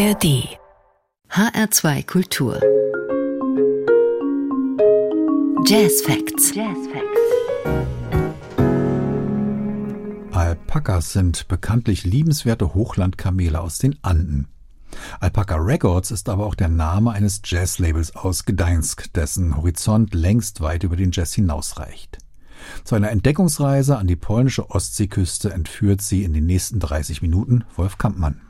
ARD HR2 Kultur Jazz Facts. Jazz Facts. Alpakas sind bekanntlich liebenswerte Hochlandkamele aus den Anden. Alpaca Records ist aber auch der Name eines Jazzlabels aus Gdańsk, dessen Horizont längst weit über den Jazz hinausreicht. Zu einer Entdeckungsreise an die polnische Ostseeküste entführt sie in den nächsten 30 Minuten Wolf Kampmann.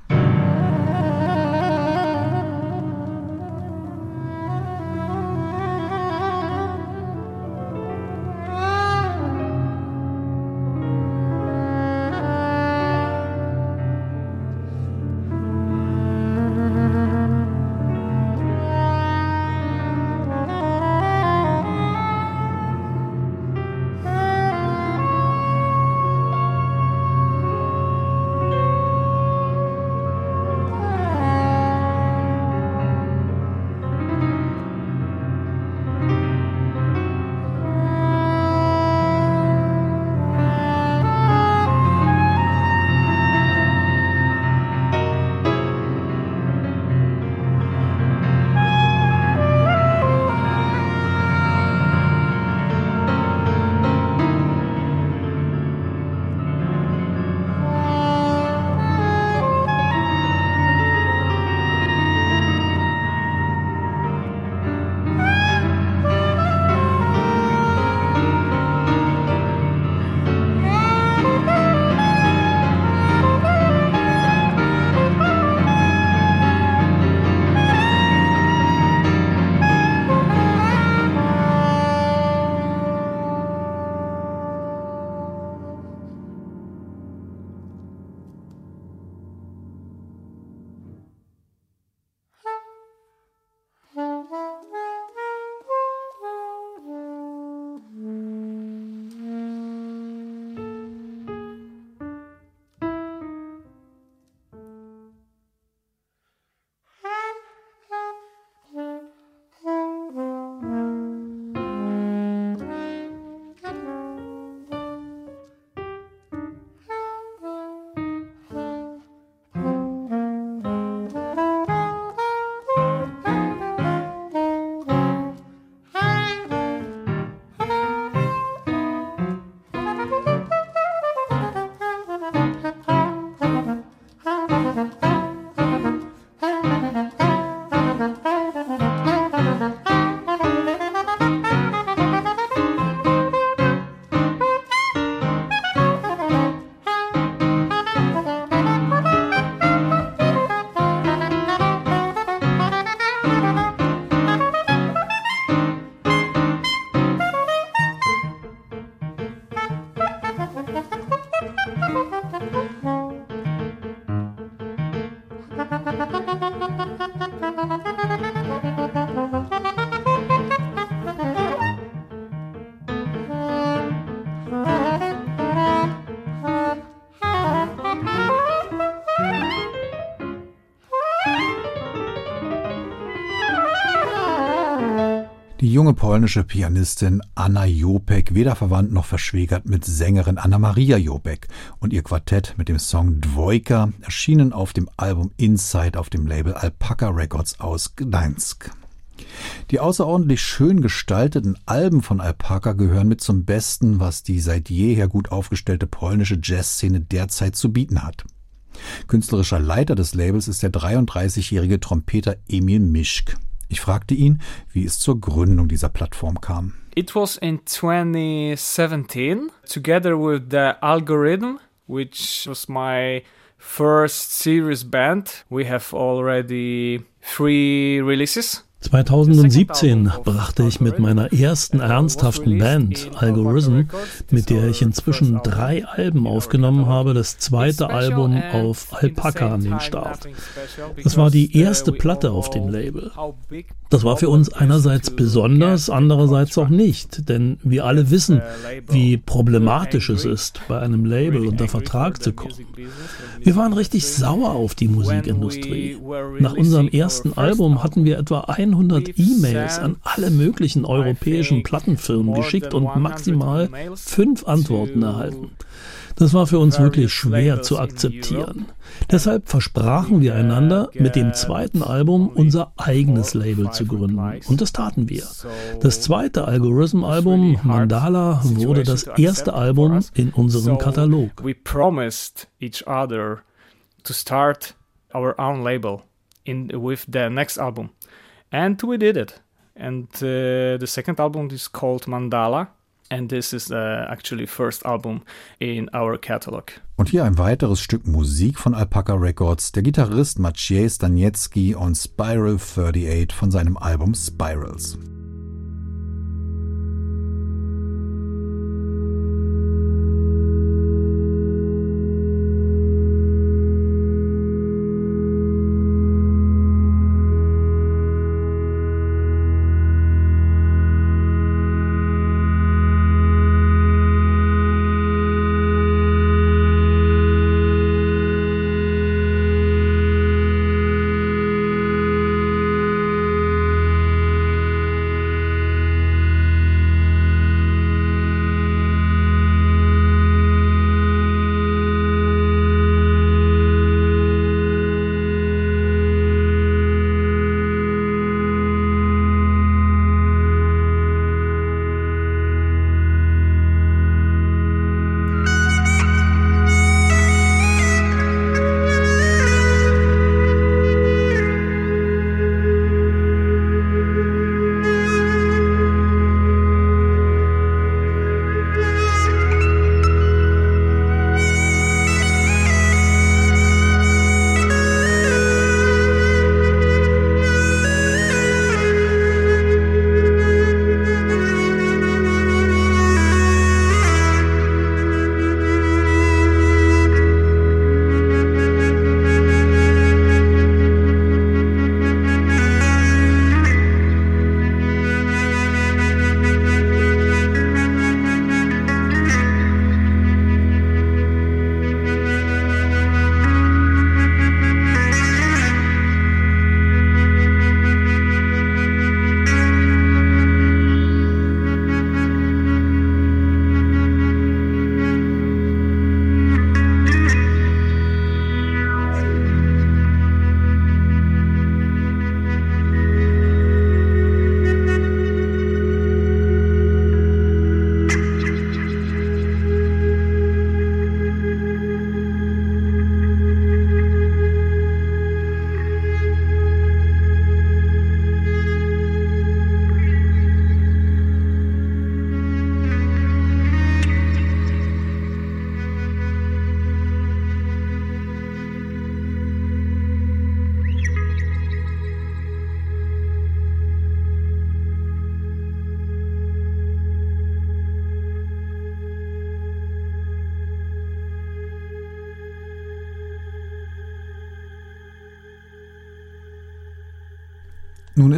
Junge polnische Pianistin Anna Jopek, weder verwandt noch verschwägert mit Sängerin Anna Maria Jopek und ihr Quartett mit dem Song Dwojka erschienen auf dem Album Inside auf dem Label Alpaca Records aus Gdańsk. Die außerordentlich schön gestalteten Alben von Alpaca gehören mit zum Besten, was die seit jeher gut aufgestellte polnische Jazzszene derzeit zu bieten hat. Künstlerischer Leiter des Labels ist der 33-jährige Trompeter Emil Mischk. Ich fragte ihn, wie es zur Gründung dieser Plattform kam. It was in 2017, together with the Algorithm, which was my first serious band. We have already three releases. 2017 brachte ich mit meiner ersten ernsthaften Band, Algorithm, mit der ich inzwischen drei Alben aufgenommen habe, das zweite Album auf Alpaca an den Start. Das war die erste Platte auf dem Label. Das war für uns einerseits besonders, andererseits auch nicht, denn wir alle wissen, wie problematisch es ist, bei einem Label unter Vertrag zu kommen. Wir waren richtig sauer auf die Musikindustrie. Nach unserem ersten Album hatten wir etwa 100 E-Mails an alle möglichen europäischen Plattenfirmen geschickt und maximal fünf Antworten erhalten. Das war für uns wirklich schwer zu akzeptieren. Deshalb versprachen wir einander, mit dem zweiten Album unser eigenes Label zu gründen. Und das taten wir. Das zweite Algorithm-Album, Mandala, wurde das erste Album in unserem Katalog. We promised each other to start our own label in with the next album. And we did it. And uh, the second album is called Mandala. And this is uh, actually first album in our catalog. Und hier ein weiteres Stück Musik von Alpaca Records, der Gitarrist Maciej Staniecki on Spiral 38 von seinem Album Spirals.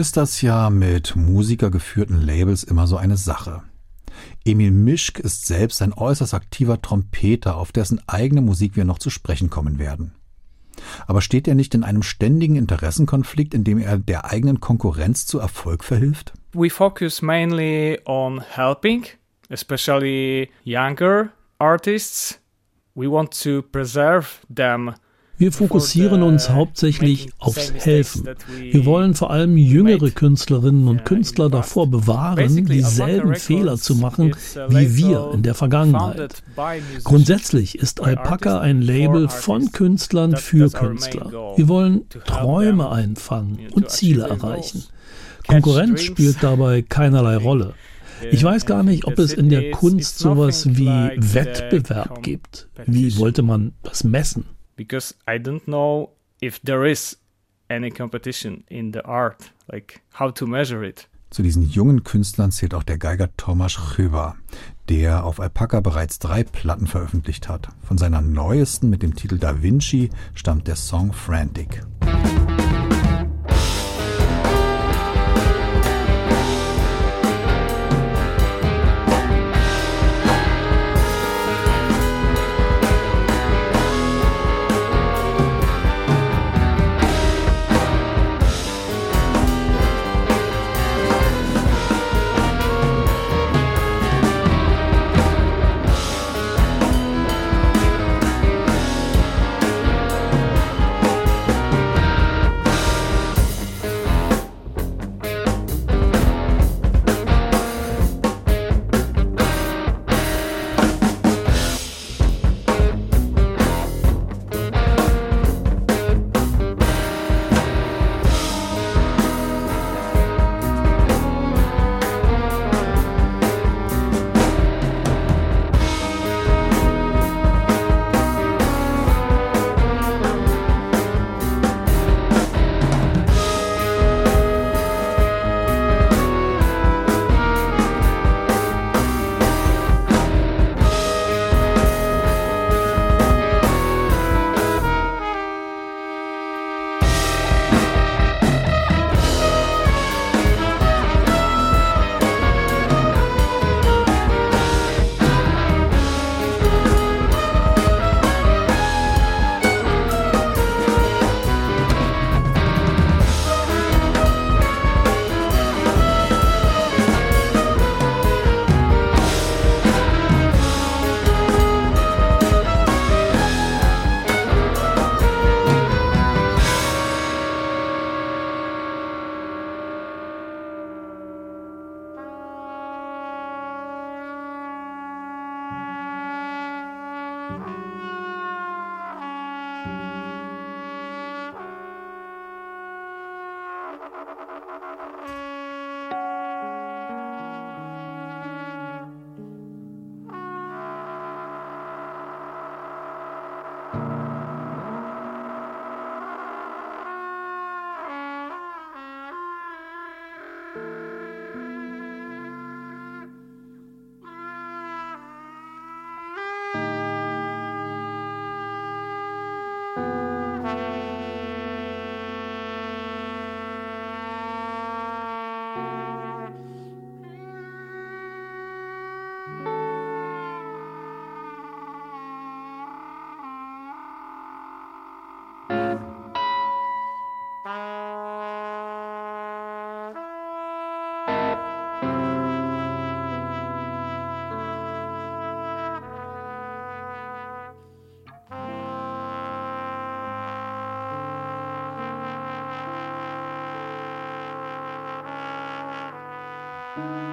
Ist das ja mit musikergeführten Labels immer so eine Sache. Emil Mischk ist selbst ein äußerst aktiver Trompeter, auf dessen eigene Musik wir noch zu sprechen kommen werden. Aber steht er nicht in einem ständigen Interessenkonflikt, in dem er der eigenen Konkurrenz zu Erfolg verhilft? We focus mainly on helping, especially younger artists. We want to preserve them wir fokussieren uns hauptsächlich aufs Helfen. Wir wollen vor allem jüngere Künstlerinnen und Künstler davor bewahren, dieselben Fehler zu machen wie wir in der Vergangenheit. Grundsätzlich ist Alpaca ein Label von Künstlern für Künstler. Wir wollen Träume einfangen und Ziele erreichen. Konkurrenz spielt dabei keinerlei Rolle. Ich weiß gar nicht, ob es in der Kunst sowas wie Wettbewerb gibt. Wie wollte man das messen? Because I don't know if there is any competition in the art, like how to measure it. Zu diesen jungen Künstlern zählt auch der Geiger Tomasz Chyba, der auf Alpaca bereits drei Platten veröffentlicht hat. Von seiner neuesten mit dem Titel Da Vinci stammt der Song Frantic. Als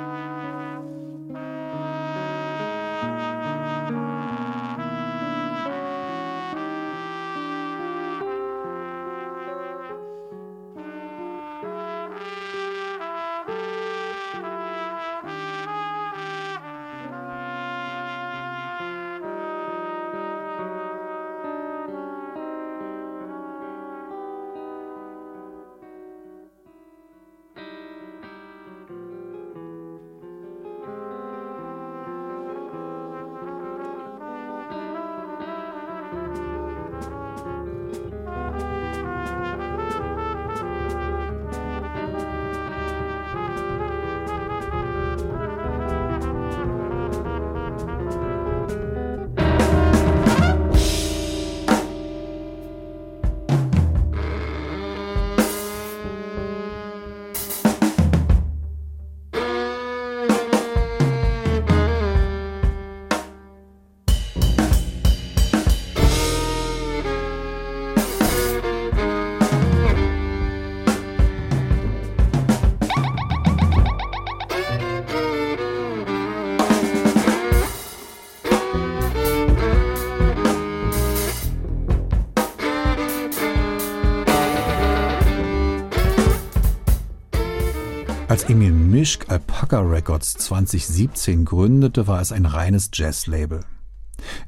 Mischk Alpaca Records 2017 gründete, war es ein reines Jazz-Label.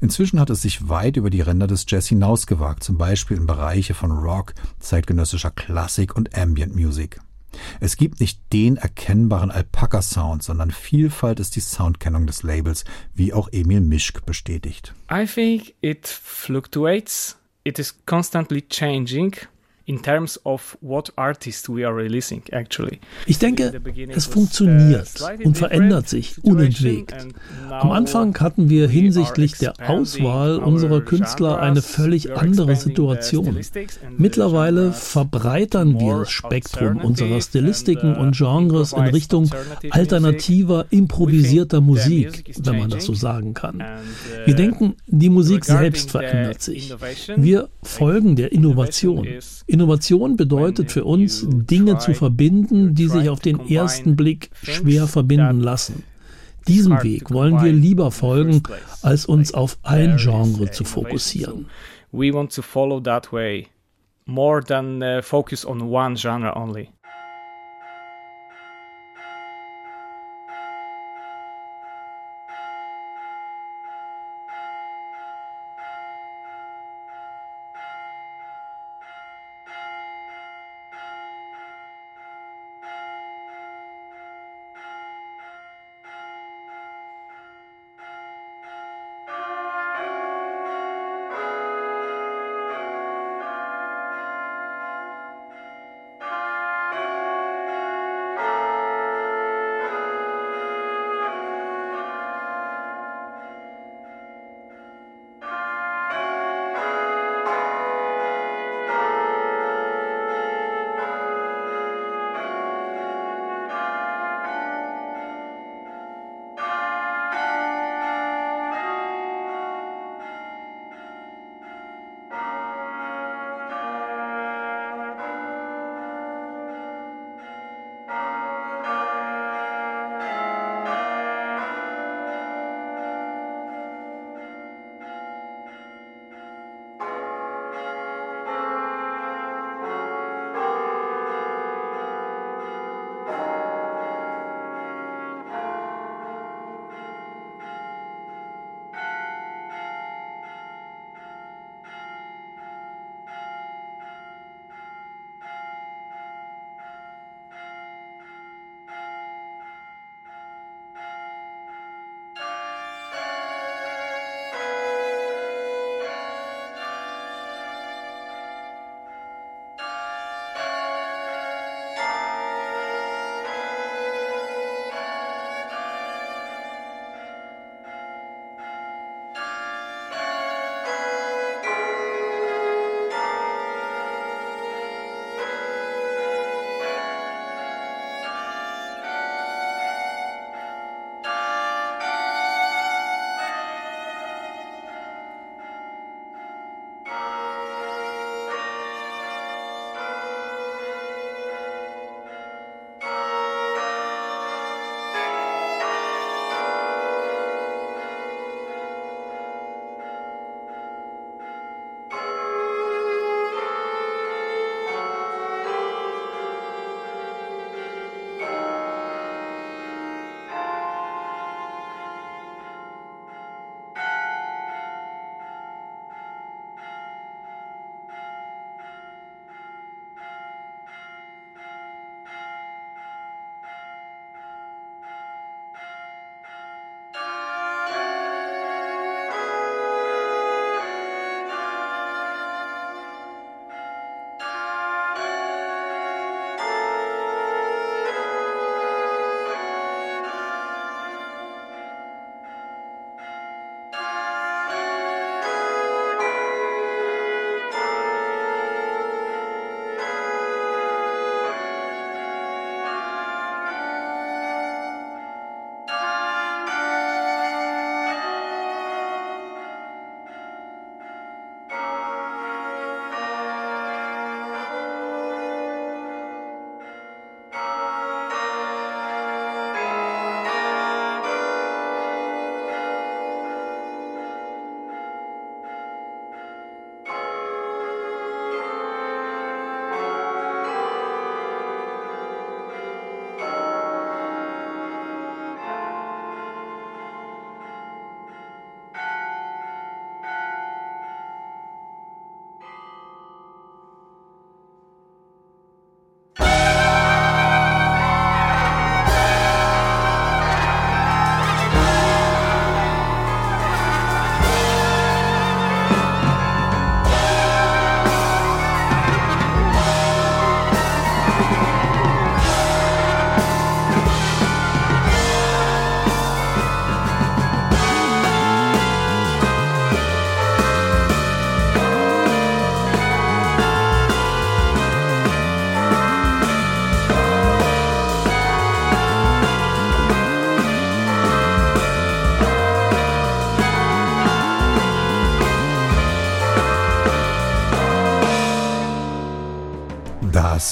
Inzwischen hat es sich weit über die Ränder des Jazz hinausgewagt, zum Beispiel in Bereiche von Rock, zeitgenössischer Klassik und Ambient Music. Es gibt nicht den erkennbaren Alpaca-Sound, sondern Vielfalt ist die Soundkennung des Labels, wie auch Emil Mischk bestätigt. I think it fluctuates. It is constantly changing in terms of what artist we are releasing actually. Ich denke, es funktioniert und verändert sich unentwegt. Am Anfang hatten wir hinsichtlich der Auswahl unserer Künstler eine völlig andere Situation. Mittlerweile verbreitern wir das Spektrum unserer Stilistiken und Genres in Richtung alternativer, improvisierter Musik, wenn man das so sagen kann. Wir denken, die Musik selbst verändert sich. Wir folgen der Innovation. Innovation bedeutet für uns, Dinge zu verbinden, die sich auf den ersten Blick schwer verbinden lassen. Diesem Weg wollen wir lieber folgen, als uns auf ein Genre zu fokussieren. We want to follow that way more than uh, focus on one genre only.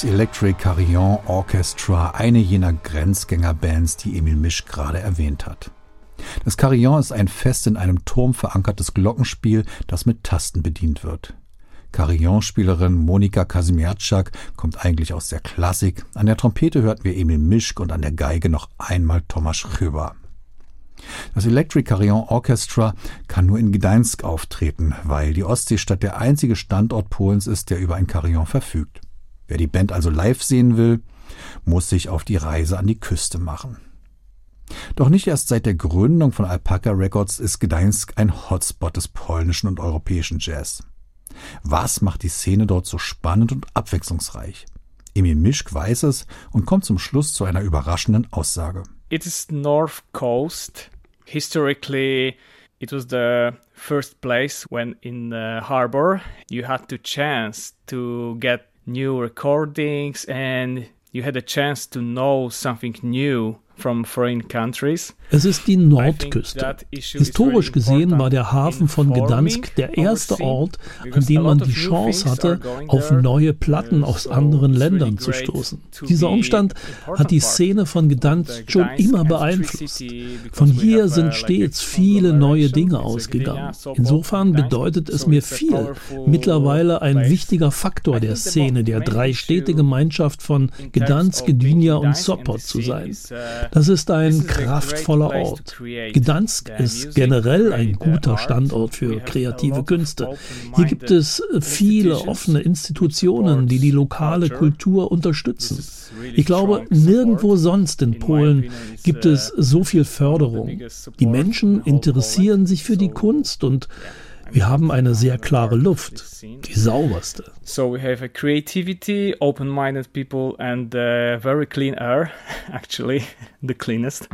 Das Electric Carillon Orchestra, eine jener Grenzgängerbands, die Emil Misch gerade erwähnt hat. Das Carillon ist ein fest in einem Turm verankertes Glockenspiel, das mit Tasten bedient wird. Carillon-Spielerin Monika Kazimierczak kommt eigentlich aus der Klassik. An der Trompete hörten wir Emil Mischk und an der Geige noch einmal Tomasz Chyba. Das Electric Carillon Orchestra kann nur in Gdańsk auftreten, weil die Ostseestadt der einzige Standort Polens ist, der über ein Carillon verfügt. Wer die Band also live sehen will, muss sich auf die Reise an die Küste machen. Doch nicht erst seit der Gründung von Alpaca Records ist Gdańsk ein Hotspot des polnischen und europäischen Jazz. Was macht die Szene dort so spannend und abwechslungsreich? Emil Mischk weiß es und kommt zum Schluss zu einer überraschenden Aussage. It is North Coast. Historically, it was the first place when in the harbor you had to chance to get new recordings and you had a chance to know something new from foreign countries. Es ist die Nordküste. Historisch gesehen war der Hafen von Gdansk der erste Ort, an dem man die Chance hatte, auf neue Platten aus anderen Ländern zu stoßen. Dieser Umstand hat die Szene von Gdansk schon immer beeinflusst. Von hier sind stets viele neue Dinge ausgegangen. Insofern bedeutet es mir viel, mittlerweile ein wichtiger Faktor der Szene der drei Städtegemeinschaft von Gdansk, Gdynia und Sopot zu sein. Das ist ein kraftvoller Ort. Gdansk ist generell ein guter Standort für kreative Künste. Hier gibt es viele offene Institutionen, die die lokale Kultur unterstützen. Ich glaube, nirgendwo sonst in Polen gibt es so viel Förderung. Die Menschen interessieren sich für die Kunst und wir haben eine sehr klare Luft, die sauberste. So we have a creativity, open-minded people and uh, very clean air, actually the cleanest.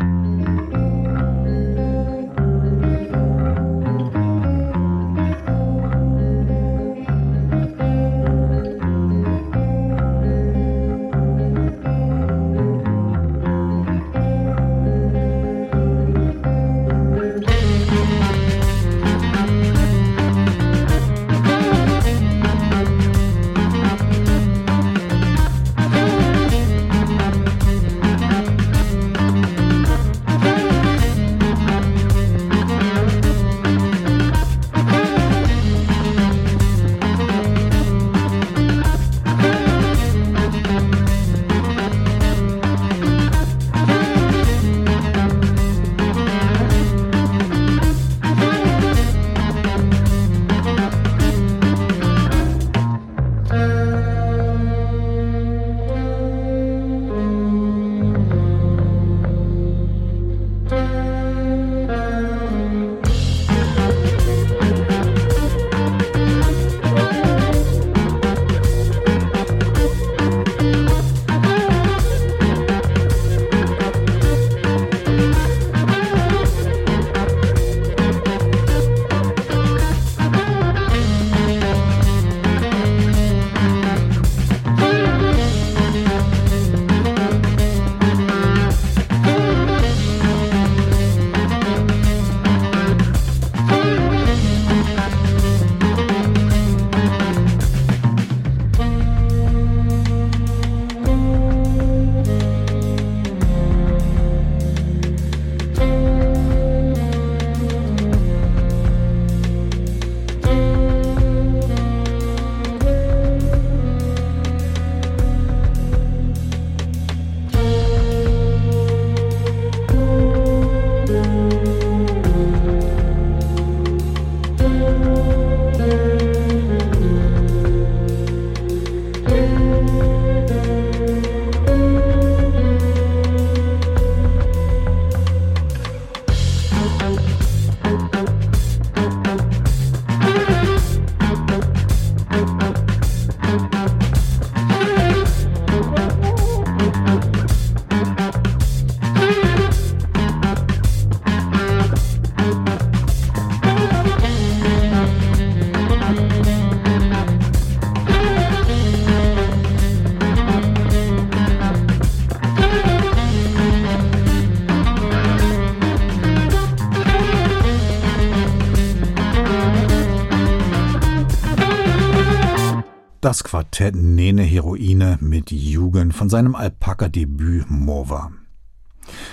Quartett Nene Heroine mit Jugend von seinem Alpaka-Debüt Mova.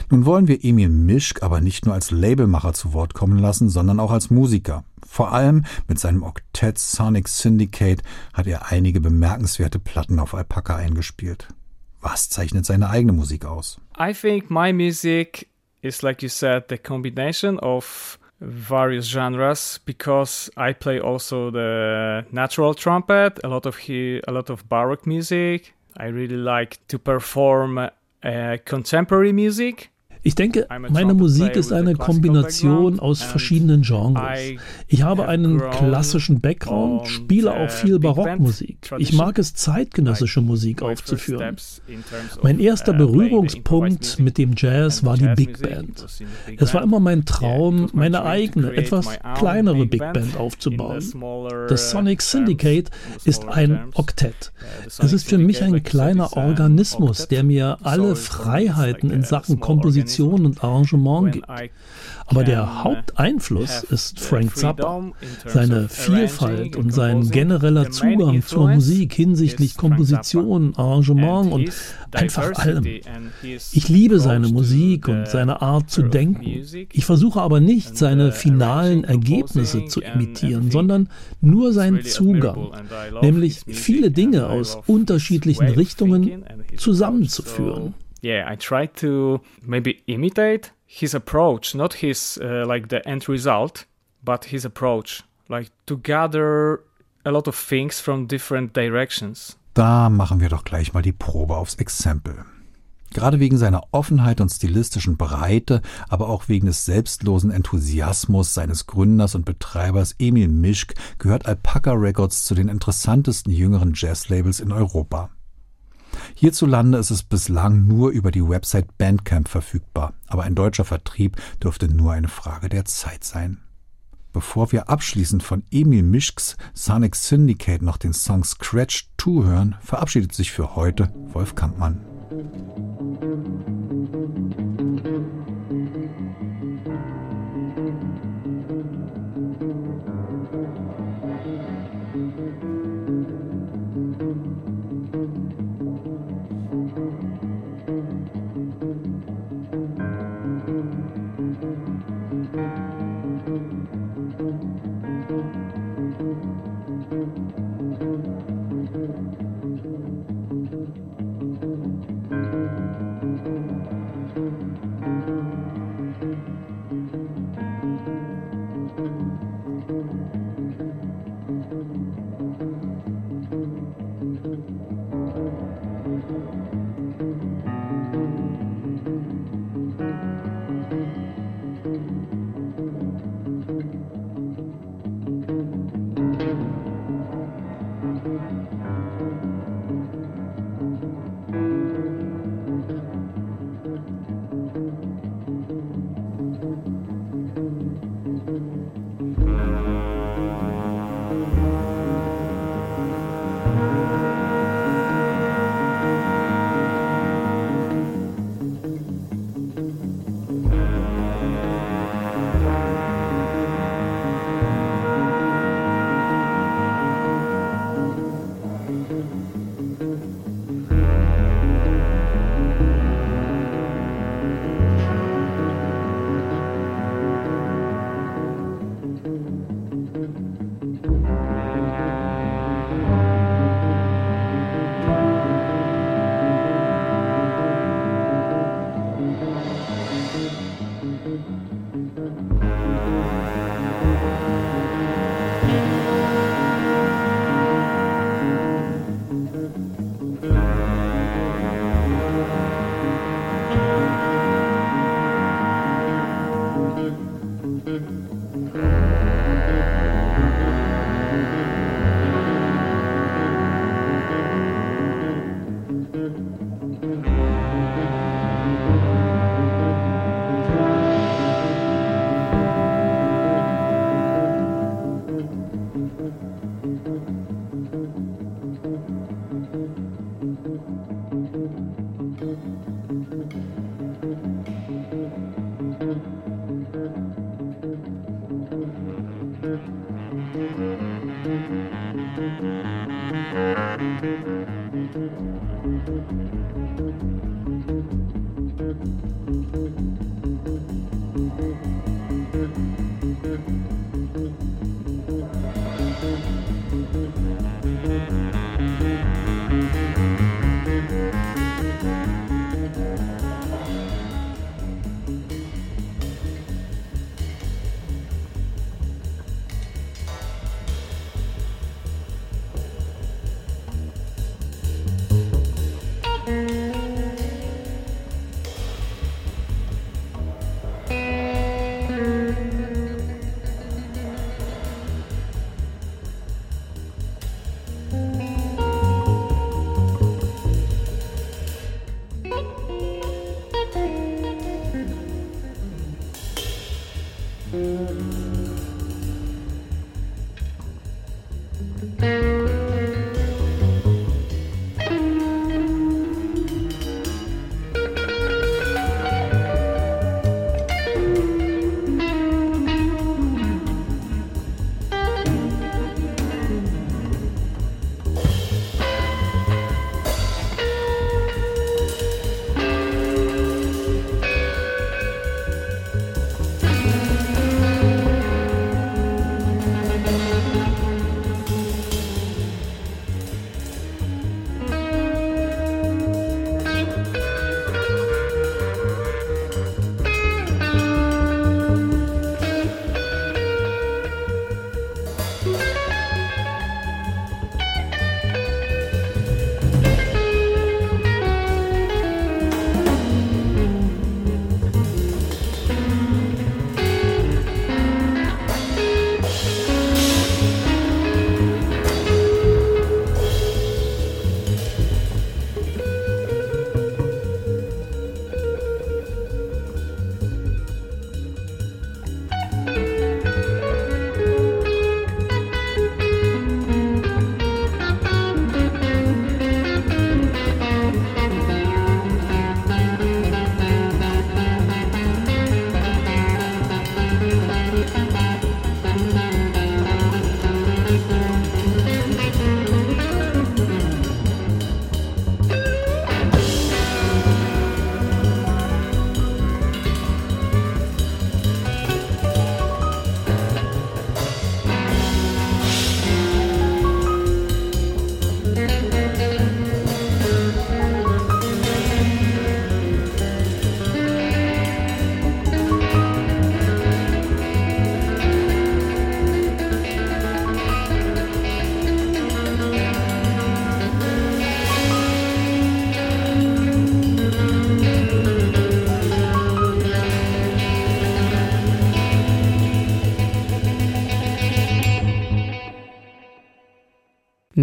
Nun wollen wir Emil Mischk aber nicht nur als Labelmacher zu Wort kommen lassen, sondern auch als Musiker. Vor allem mit seinem Oktett Sonic Syndicate hat er einige bemerkenswerte Platten auf Alpaka eingespielt. Was zeichnet seine eigene Musik aus? I think my music is like you said the combination of various genres because I play also the natural trumpet, a lot of he, a lot of baroque music. I really like to perform uh, contemporary music Ich denke, meine Musik ist eine Kombination aus verschiedenen Genres. Ich habe einen klassischen Background, spiele auch viel Barockmusik. Ich mag es, zeitgenössische Musik aufzuführen. Mein erster uh, Berührungspunkt mit dem Jazz war die Big Band. Es war immer mein Traum, meine eigene, etwas kleinere Big Band aufzubauen. Das Sonic Syndicate ist ein Oktett. Es ist für mich ein kleiner Organismus, der mir alle Freiheiten in Sachen Komposition Komposition und Arrangement gibt. Aber der Haupteinfluss ist Frank Zappa. Seine Vielfalt und sein genereller Zugang zur Musik hinsichtlich Komposition, Arrangement und einfach allem. Ich liebe seine Musik und seine Art zu denken. Ich versuche aber nicht, seine finalen Ergebnisse zu imitieren, sondern nur seinen Zugang, nämlich viele Dinge aus unterschiedlichen Richtungen zusammenzuführen. Yeah, I try to maybe imitate his approach, not his uh, like the end result, but his approach, like to gather a lot of things from different directions. Da machen wir doch gleich mal die Probe aufs Exempel. Gerade wegen seiner Offenheit und stilistischen Breite, aber auch wegen des selbstlosen Enthusiasmus seines Gründers und Betreibers Emil Mischk gehört Alpaca Records zu den interessantesten jüngeren Jazzlabels in Europa. Hierzulande ist es bislang nur über die Website Bandcamp verfügbar, aber ein deutscher Vertrieb dürfte nur eine Frage der Zeit sein. Bevor wir abschließend von Emil Mischks Sonic Syndicate noch den Song Scratch 2 hören, verabschiedet sich für heute Wolf Kampmann.